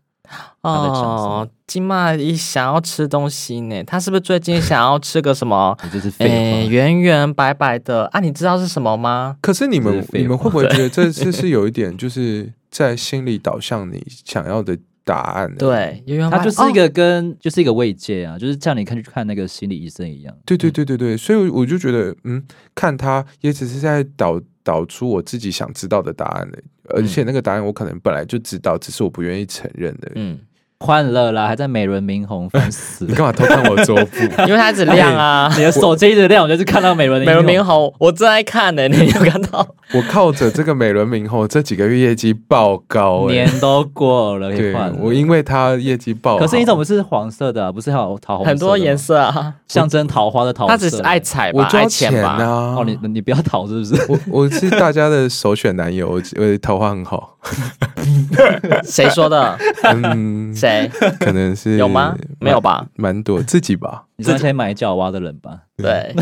哦，金妈一想要吃东西呢，他是不是最近想要吃个什么？哎，圆圆白白的啊，你知道是什么吗？可是你们你们会不会觉得这是是有一点，就是在心里导向你想要的答案？对，它就是一个跟、哦、就是一个慰藉啊，就是叫你看去看那个心理医生一样。对对对对对，所以我就觉得，嗯，看他也只是在导导出我自己想知道的答案的。而且那个答案我可能本来就知道，只是我不愿意承认的。嗯。换了啦，还在美轮明宏粉丝，你干嘛偷看我桌布？因为它一直亮啊，你的手机一直亮，我就是看到美轮美轮明宏，我正在看呢、欸，你有看到？我靠着这个美轮明宏这几个月业绩爆高、欸，年都过了，对，我因为它业绩爆，可是你怎么是黄色的、啊？不是还有桃红？很多颜色啊，象征桃花的桃。他只是爱踩吧，我赚钱钱啊！哦，你你不要逃是不是？我我是大家的首选男友，我我桃花很好。谁说的？嗯，谁？可能是有吗？没有吧？蛮多自己吧。你是那些买角蛙的人吧？对，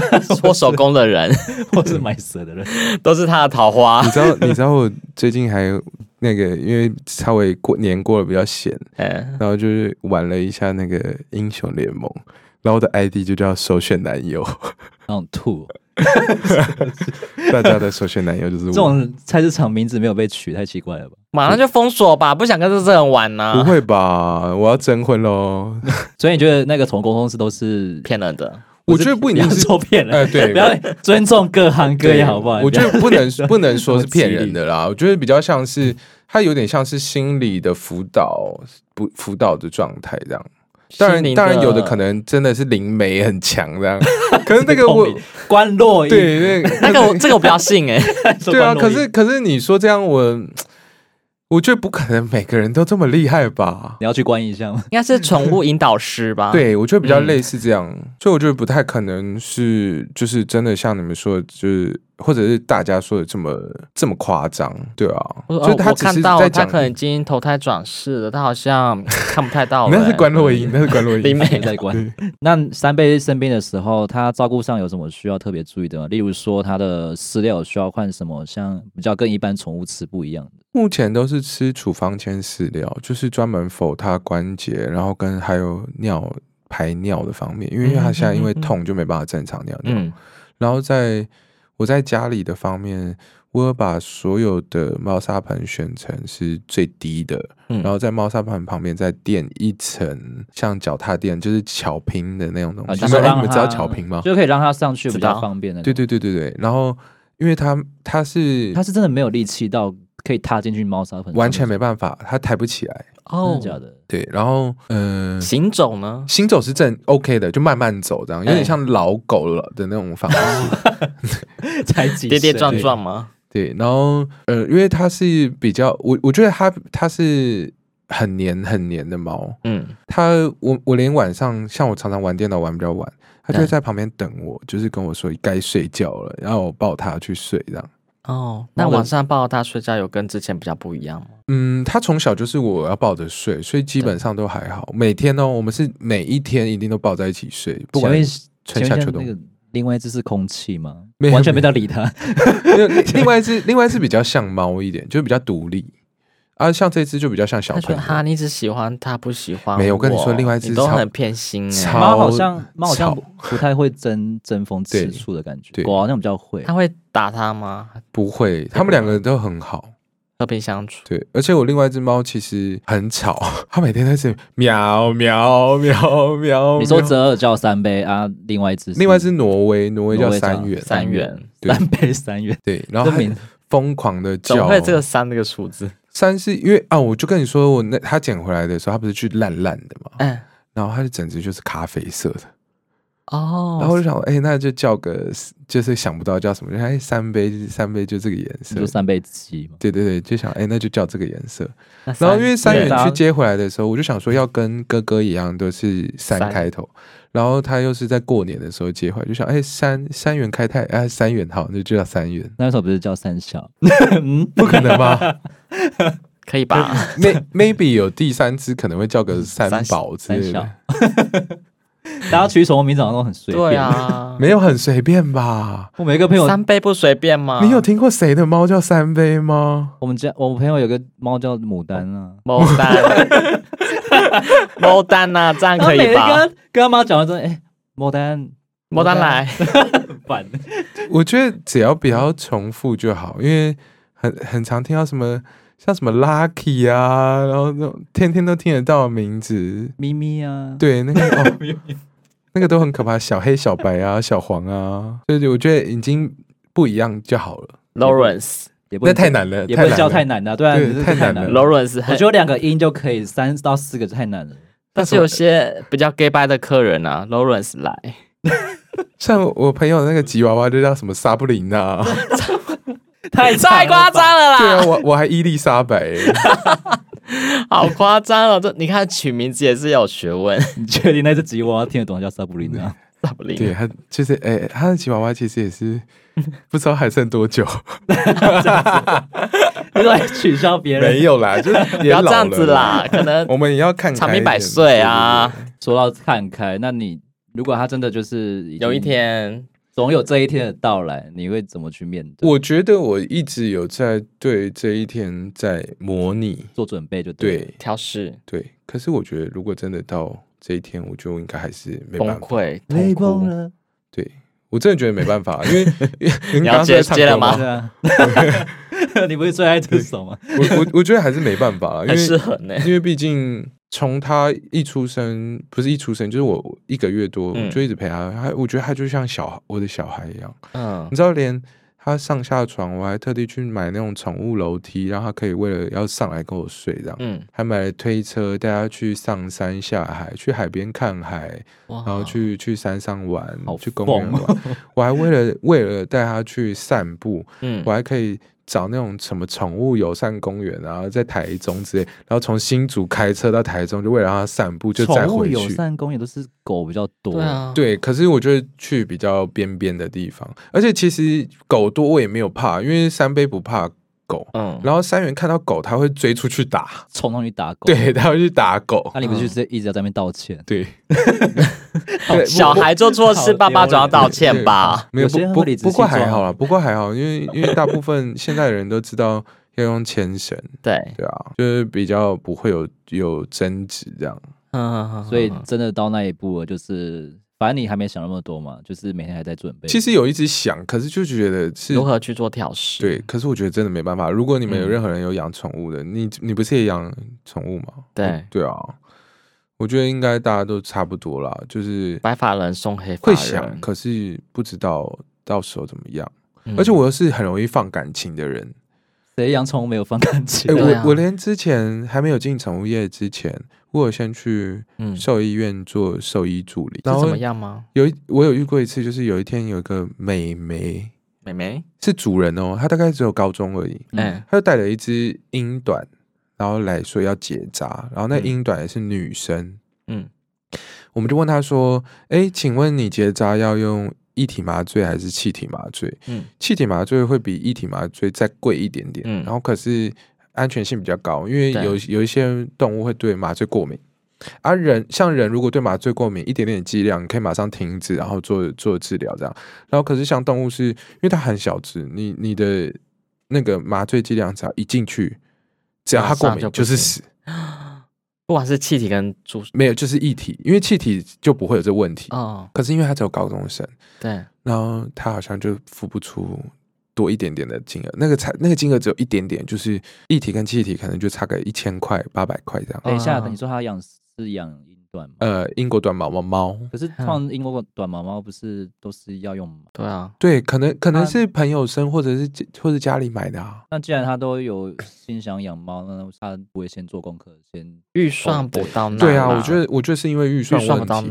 或手工的人，或是买蛇的人，都是他的桃花。你知道？你知道我最近还那个，因为稍微过年过得比较闲，嗯，然后就是玩了一下那个英雄联盟，然后我的 ID 就叫首选男友，那种吐。大家的首选男友就是我。这种菜市场名字没有被取，太奇怪了吧？马上就封锁吧，不想跟这些人玩呢、啊。不会吧？我要征婚喽！所以你觉得那个宠物沟通师都是骗人的？我觉得不一定是受骗人。哎，对，不要尊重各行各业，好不好？我觉得不能 不能说是骗人的啦。我觉得比较像是，他有点像是心理的辅导，不辅导的状态这样。当然，当然有的可能真的是灵媒很强这样，可是那个我关洛对那个、那个我这个我比较信哎、欸，对啊，可是可是你说这样我我觉得不可能每个人都这么厉害吧？你要去关一下吗？应该是宠物引导师吧？对，我觉得比较类似这样，嗯、所以我觉得不太可能是，就是真的像你们说的，就是或者是大家说的这么这么夸张，对啊。就他只是在讲，他可能已经投胎转世了，他好像 看不太到、欸。那是关洛音，那是关洛音，林美在关。对那三贝生病的时候，他照顾上有什么需要特别注意的吗？例如说，他的饲料需要换什么，像比较跟一般宠物吃不一样的。目前都是吃处方签饲料，就是专门否他关节，然后跟还有尿排尿的方面，因为他现在因为痛就没办法正常尿尿。然后在我在家里的方面，我有把所有的猫砂盆选成是最低的，嗯、然后在猫砂盆旁边再垫一层像脚踏垫，就是巧拼的那种东西。就是你们知道巧拼吗？就可以让它上去比较方便的。对对对对对。然后因为它它是它是真的没有力气到。可以踏进去猫砂盆，完全没办法，它抬不起来。哦，真的假的？对，然后嗯，呃、行走呢？行走是正 OK 的，就慢慢走，这样有点像老狗了的那种方式，才几跌跌撞撞吗？对，然后呃，因为它是比较，我我觉得它它是很黏很黏的猫，嗯，它我我连晚上像我常常玩电脑玩比较晚，它就在旁边等我，嗯、就是跟我说该睡觉了，然后我抱它去睡这样。哦，那晚上抱他睡觉有跟之前比较不一样吗？嗯，他从小就是我要抱着睡，所以基本上都还好。每天呢，我们是每一天一定都抱在一起睡，不管春夏秋冬。那个另外一只是空气吗？没完全没得理他。另外一只，另外一只比较像猫一点，就是比较独立。啊，像这只就比较像小朋友。哈，你只喜欢他，不喜欢没有。我跟你说，另外一只都很偏心。猫好像猫好像不太会争争风吃醋的感觉，狗好像比较会。他会打他吗？不会，他们两个人都很好，和平相处。对，而且我另外一只猫其实很吵，它每天在这里喵喵喵喵。你说折耳叫三杯啊？另外一只，另外一只挪威，挪威叫三元，三元，三杯三元。对，然后很疯狂的叫，怎么会这个三那个数字？三是因为啊，我就跟你说，我那他捡回来的时候，他不是去烂烂的嘛，嗯，然后他的整只就是咖啡色的，哦，然后我就想，哎、欸，那就叫个，就是想不到叫什么，就哎，三杯三杯就这个颜色，就三杯鸡嘛，对对对，就想，哎、欸，那就叫这个颜色。然后因为三元去接回来的时候，我就想说要跟哥哥一样，都是三开头。然后他又是在过年的时候接回来，就想哎，三三元开泰哎，三元好，那就叫三元。那时候不是叫三小？嗯，不可能吧？可以吧？Maybe 有第三只可能会叫个三宝之类的。大家取什么名字好像都很随便。对啊，没有很随便吧？我每个朋友三杯不随便吗？你有听过谁的猫叫三杯吗？我们家我朋友有个猫叫牡丹啊，牡丹。牡丹呐，这样可以吧？跟跟他妈讲完之后，哎，牡丹，牡丹来，烦。我觉得只要不要重复就好，因为很很常听到什么像什么 Lucky 啊，然后那种天天都听得到的名字，咪咪啊，对，那个哦，那个都很可怕，小黑、小白啊，小黄啊，所以我觉得已经不一样就好了。Lawrence。那太难了，也不能叫太难了，对啊，太难了。Lawrence，我觉得两个音就可以，三到四个太难了。但是有些比较 gay 掰的客人啊，Lawrence 来，像我朋友那个吉娃娃就叫什么萨布林啊，太 太夸张了啦。对啊，我我还伊丽莎白，好夸张哦。这你看取名字也是有学问，你确定那只吉娃娃听得懂叫萨布林啊？萨布林，对，他就是哎，他的吉娃娃其实也是。不知道还剩多久，因为取消别人没有啦，就是不要这样子啦。可能我们也要看长命百岁啊。说到看开，那你如果他真的就是有一天总有这一天的到来，你会怎么去面对？我觉得我一直有在对这一天在模拟做准备，就对调试对。可是我觉得如果真的到这一天，我就应该还是没办法，崩溃了，对。我真的觉得没办法，因为 你要接接了吗？你不是最爱这首吗？我我我觉得还是没办法，因为适合呢。因为毕竟从他一出生，不是一出生，就是我一个月多，我就一直陪他。他我觉得他就像小我的小孩一样。嗯，你知道连。他上下床，我还特地去买那种宠物楼梯，然后他可以为了要上来跟我睡这样。嗯，还买了推车带他去上山下海，去海边看海，然后去去山上玩，去公园玩。我还为了为了带他去散步，嗯，我还可以找那种什么宠物友善公园，然后在台中之类，然后从新竹开车到台中，就为了让它散步，就再回去。宠物友善公园都是狗比较多，对啊，对。可是我觉得去比较边边的地方，而且其实狗多我也没有怕，因为三杯不怕。狗，嗯，然后三元看到狗，他会追出去打，冲上去打狗，对，他会去打狗。那你不就是一直在那边道歉？对，小孩做错事，爸爸总要道歉吧？没有，不不不过还好啦，不过还好，因为因为大部分现在的人都知道要用牵绳，对对啊，就是比较不会有有争执这样。嗯，所以真的到那一步了，就是。反正你还没想那么多嘛，就是每天还在准备。其实有一直想，可是就觉得是如何去做调试。对，可是我觉得真的没办法。如果你们有任何人有养宠物的，嗯、你你不是也养宠物吗？对对啊，我觉得应该大家都差不多啦。就是白发人送黑发人，会想，可是不知道到时候怎么样。嗯、而且我又是很容易放感情的人。谁养宠物没有放感情？欸啊、我我连之前还没有进宠物业之前。我有先去兽医院做兽医助理，嗯、然后怎么样吗？有我有遇过一次，就是有一天有一个美眉，美眉是主人哦，她大概只有高中而已，嗯，她就带了一只英短，然后来说要结扎，然后那英短也是女生，嗯，我们就问他说，哎，请问你结扎要用一体麻醉还是气体麻醉？嗯，气体麻醉会比一体麻醉再贵一点点，嗯，然后可是。安全性比较高，因为有有一些动物会对麻醉过敏，而、啊、人像人如果对麻醉过敏，一点点剂量你可以马上停止，然后做做治疗这样。然后可是像动物是因为它很小只，你你的那个麻醉剂量只要一进去，只要它过敏就，是死。不管是气体跟注没有就是液体，因为气体就不会有这个问题。哦，可是因为他只有高中生，对，然后他好像就付不出。多一点点的金额，那个才那个金额只有一点点，就是液体跟气体可能就差个一千块、八百块这样。等一下，等你说他养是养英呃，英国短毛猫猫。可是放英国短毛猫不是都是要用吗？对啊，对，可能可能是朋友生或者是或者家里买的啊。那既然他都有心想养猫，那他不会先做功课，先预算不到那？对啊，我觉得我觉得是因为预算问题。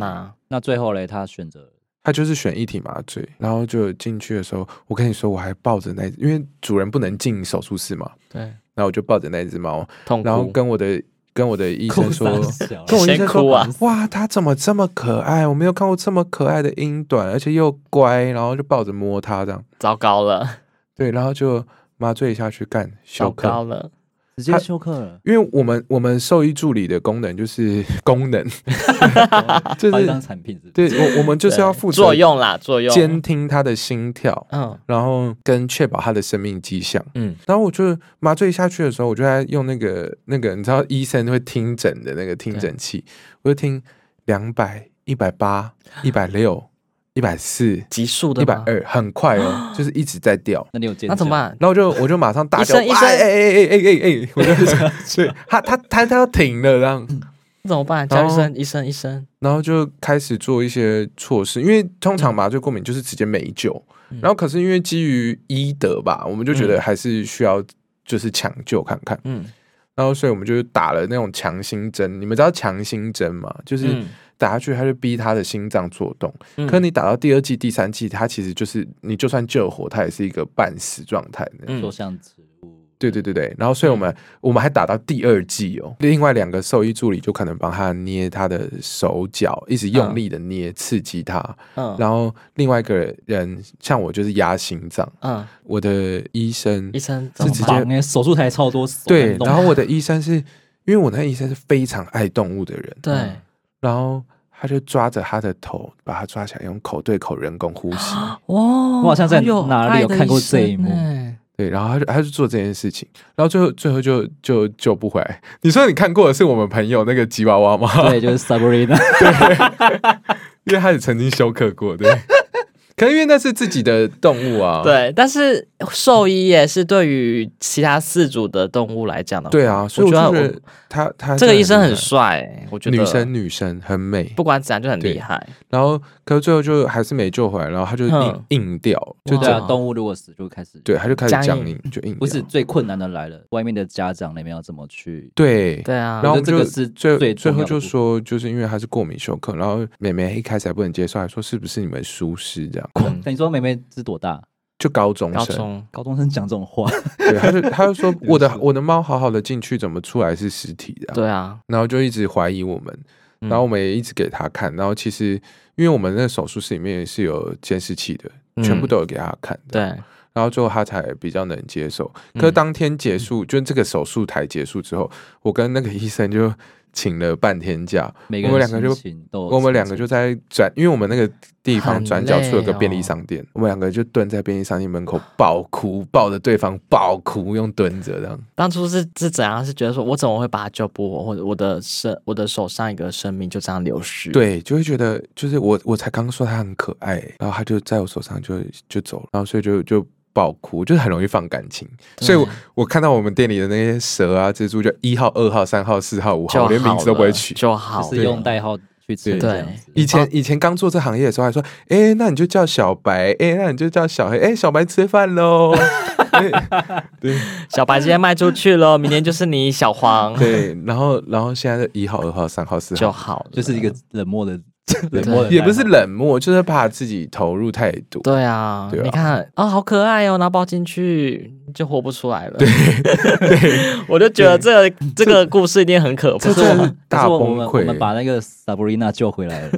那最后嘞，他选择。他就是选一体麻醉，然后就进去的时候，我跟你说，我还抱着那，因为主人不能进手术室嘛，对，然后我就抱着那只猫，然后跟我的跟我的医生说，跟我医生说，啊、哇，它怎么这么可爱？我没有看过这么可爱的英短，而且又乖，然后就抱着摸它，这样，糟糕了，对，然后就麻醉一下去干，糟糕了。直接休克了，因为我们我们兽医助理的功能就是 功能，就是产品是是？对，我我们就是要负责作用啦，作用。监听他的心跳，嗯，然后跟确保他的生命迹象，嗯，然后我就麻醉下去的时候，我就在用那个那个你知道医生会听诊的那个听诊器，我就听两百、一百八、一百六。一百四，急速的，一百二，很快哦，就是一直在掉。那你有见？那怎么办？然后我就我就马上大叫，一声，哎哎哎哎哎哎，我就对，他他他他要停了，这样，那怎么办？叫医生，医生，医生。然后就开始做一些措施，因为通常麻醉过敏就是直接没救。然后可是因为基于医德吧，我们就觉得还是需要就是抢救看看。嗯。然后所以我们就打了那种强心针，你们知道强心针吗？就是。打下去，他就逼他的心脏做动。嗯、可是你打到第二季、第三季，他其实就是你就算救活，他也是一个半死状态。说像植物，对对对对。然后，所以我们、嗯、我们还打到第二季哦。另外两个兽医助理就可能帮他捏他的手脚，一直用力的捏，嗯、刺激他。嗯。然后另外一个人像我就是压心脏。嗯。我的医生医生是直接手术台超多。对。然后我的医生是因为我那个医生是非常爱动物的人。对。然后他就抓着他的头，把他抓起来，用口对口人工呼吸。哇！我好像在哪里有看过这一幕。对，然后他就他就做这件事情，然后最后最后就就救不回来。你说你看过的是我们朋友那个吉娃娃吗？对，就是 Sabrina。对，因为他也曾经休克过，对。可能因为那是自己的动物啊，对，但是兽医也是对于其他四组的动物来讲的话，对啊，所以我觉得他他这个医生很帅，我觉得女生女生很美，不管怎样就很厉害。然后，可是最后就还是没救回来，然后他就硬硬掉，就这样。动物如果死就开始，对，他就开始僵硬，就硬。不是最困难的来了，外面的家长那边要怎么去？对对啊，然后这个是最最后就说，就是因为他是过敏休克，然后妹妹一开始还不能接受，还说是不是你们疏失这样？等 你说妹妹是多大？就高中生，高中高中生讲这种话，对，他就 他就说我的我的猫好好的进去，怎么出来是尸体的？对啊，然后就一直怀疑我们，然后我们也一直给他看，然后其实因为我们那手术室里面是有监视器的，全部都有给他看，对，然后最后他才比较能接受。可是当天结束，就这个手术台结束之后，我跟那个医生就。请了半天假，我们两个就我们两个就在转，因为我们那个地方转角处有个便利商店，哦、我们两个就蹲在便利商店门口爆哭，抱着对方爆哭，用蹲着这样。当初是是怎样？是觉得说我怎么会把他救不活，或者我的生我的手上一个生命就这样流失？对，就会觉得就是我我才刚说他很可爱，然后他就在我手上就就走了，然后所以就就。爆哭就是很容易放感情，所以我我看到我们店里的那些蛇啊、蜘蛛，就一号、二号、三号、四号、五号，连名字都不会取，就好，是用代号去吃。对，以前以前刚做这行业的时候，还说，哎，那你就叫小白，哎，那你就叫小黑，哎，小白吃饭喽。对，小白今天卖出去了，明天就是你小黄。对，然后然后现在一号、二号、三号、四号。就好，就是一个冷漠的。冷漠也不是冷漠，就是怕自己投入太多。对啊，你看啊，好可爱哦，拿抱进去就活不出来了。对，对我就觉得这个这个故事一定很可怕。这是大崩溃。我们把那个 Sabrina 救回来了。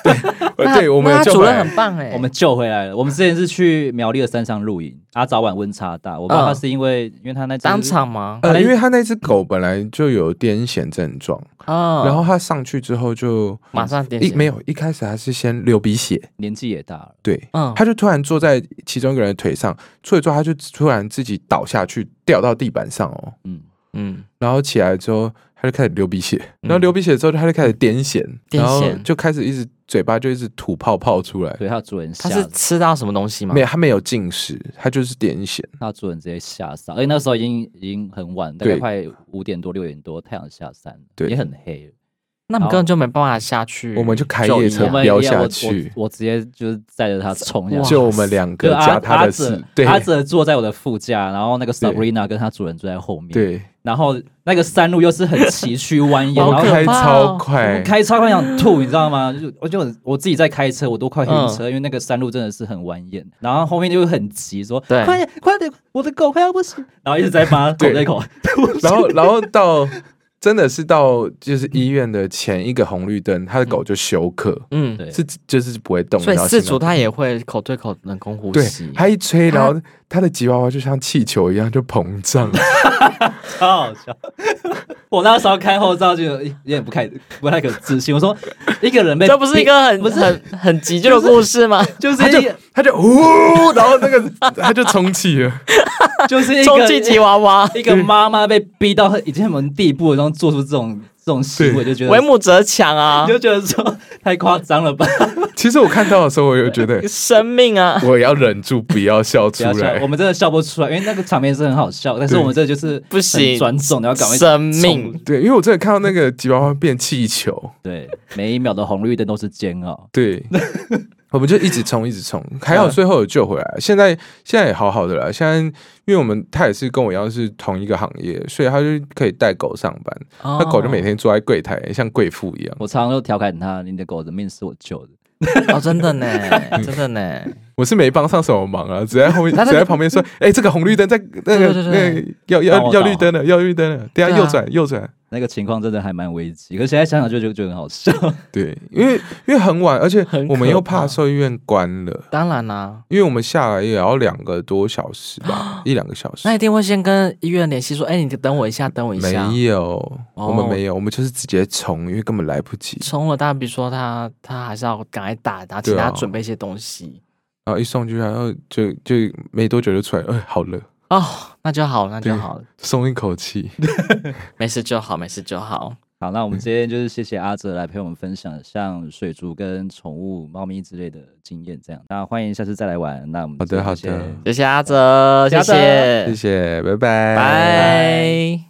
对，对，我们主任很棒哎，我们救回来了。我们之前是去苗栗的山上露营，他早晚温差大，我不知道他是因为因为他那当场吗？呃，因为他那只狗本来就有癫痫症状啊，然后他上去之后就马上癫痫，没有。一开始还是先流鼻血，年纪也大了，对，嗯，他就突然坐在其中一个人的腿上，坐一坐，他就突然自己倒下去，掉到地板上哦，嗯。嗯，然后起来之后，他就开始流鼻血，然后流鼻血之后，他就开始癫痫，然后就开始一直嘴巴就一直吐泡泡出来，对，他主人，他是吃到什么东西吗？没有，他没有进食，他就是癫痫，他主人直接下山，而且那时候已经已经很晚，大概快五点多六点多，太阳下山，对，也很黑。那你根本就没办法下去，我们就开夜车飙下去。我直接就是载着他冲下去，就我们两个加他的是，阿泽坐在我的副驾，然后那个 Sabrina 跟他主人坐在后面。对，然后那个山路又是很崎岖蜿蜒，然后开超快，开超快想吐，你知道吗？就我就我自己在开车，我都快晕车，因为那个山路真的是很蜿蜒。然后后面就很急，说快点快点，我的狗快要不行，然后一直在把狗在口，然后然后到。真的是到就是医院的前一个红绿灯，他的狗就休克，嗯，对，是就是不会动，所以饲主他也会口对口人工呼吸，他一吹，然后他的吉娃娃就像气球一样就膨胀，超好笑。我那时候看后照就有点不太不太可置信，我说一个人被这不是一个很不是很很急救的故事吗？就是他就他就呜，然后那个他就充气了，就是一个充气吉娃娃，一个妈妈被逼到已经什么地步，然后做出这种这种行为，就觉得为母则强啊，就觉得说太夸张了吧。其实我看到的时候，我又觉得生命啊，我也要忍住不要笑出来。我们真的笑不出来，因为那个场面是很好笑，但是我们这就是不行，转重，你要赶快生命。对，因为我真的看到那个吉娃娃变气球，对，每一秒的红绿灯都是煎熬。对。我们就一直冲，一直冲，还好最后有救回来。现在现在也好好的了。现在因为我们他也是跟我一样是同一个行业，所以他就可以带狗上班。他狗就每天坐在柜台，像贵妇一样。我常常都调侃他：“你的狗的命是我救的。”哦，真的呢，真的呢。我是没帮上什么忙啊，只在后面，只在旁边说：“哎，这个红绿灯在那个那个要要要绿灯了，要绿灯了，等下右转右转。”那个情况真的还蛮危急，可是现在想想就就就很好笑。对，因为因为很晚，而且 我们又怕兽医院关了。当然啦，因为我们下来也要两个多小时吧，一两个小时。那一定会先跟医院联系说：“哎，你等我一下，等我一下。”没有，我们没有，我们就是直接冲，因为根本来不及。冲了，当然比如说他他还是要赶快打，然后请他准备一些东西。然后一送去，然后就就没多久就出来，哎，好了。哦，那就好，那就好，松一口气，没事就好，没事就好。好，那我们今天就是谢谢阿哲来陪我们分享像水族跟宠物猫咪之类的经验，这样。那欢迎下次再来玩。那我们好的，好的，谢谢阿哲，谢谢，谢谢，拜拜，拜。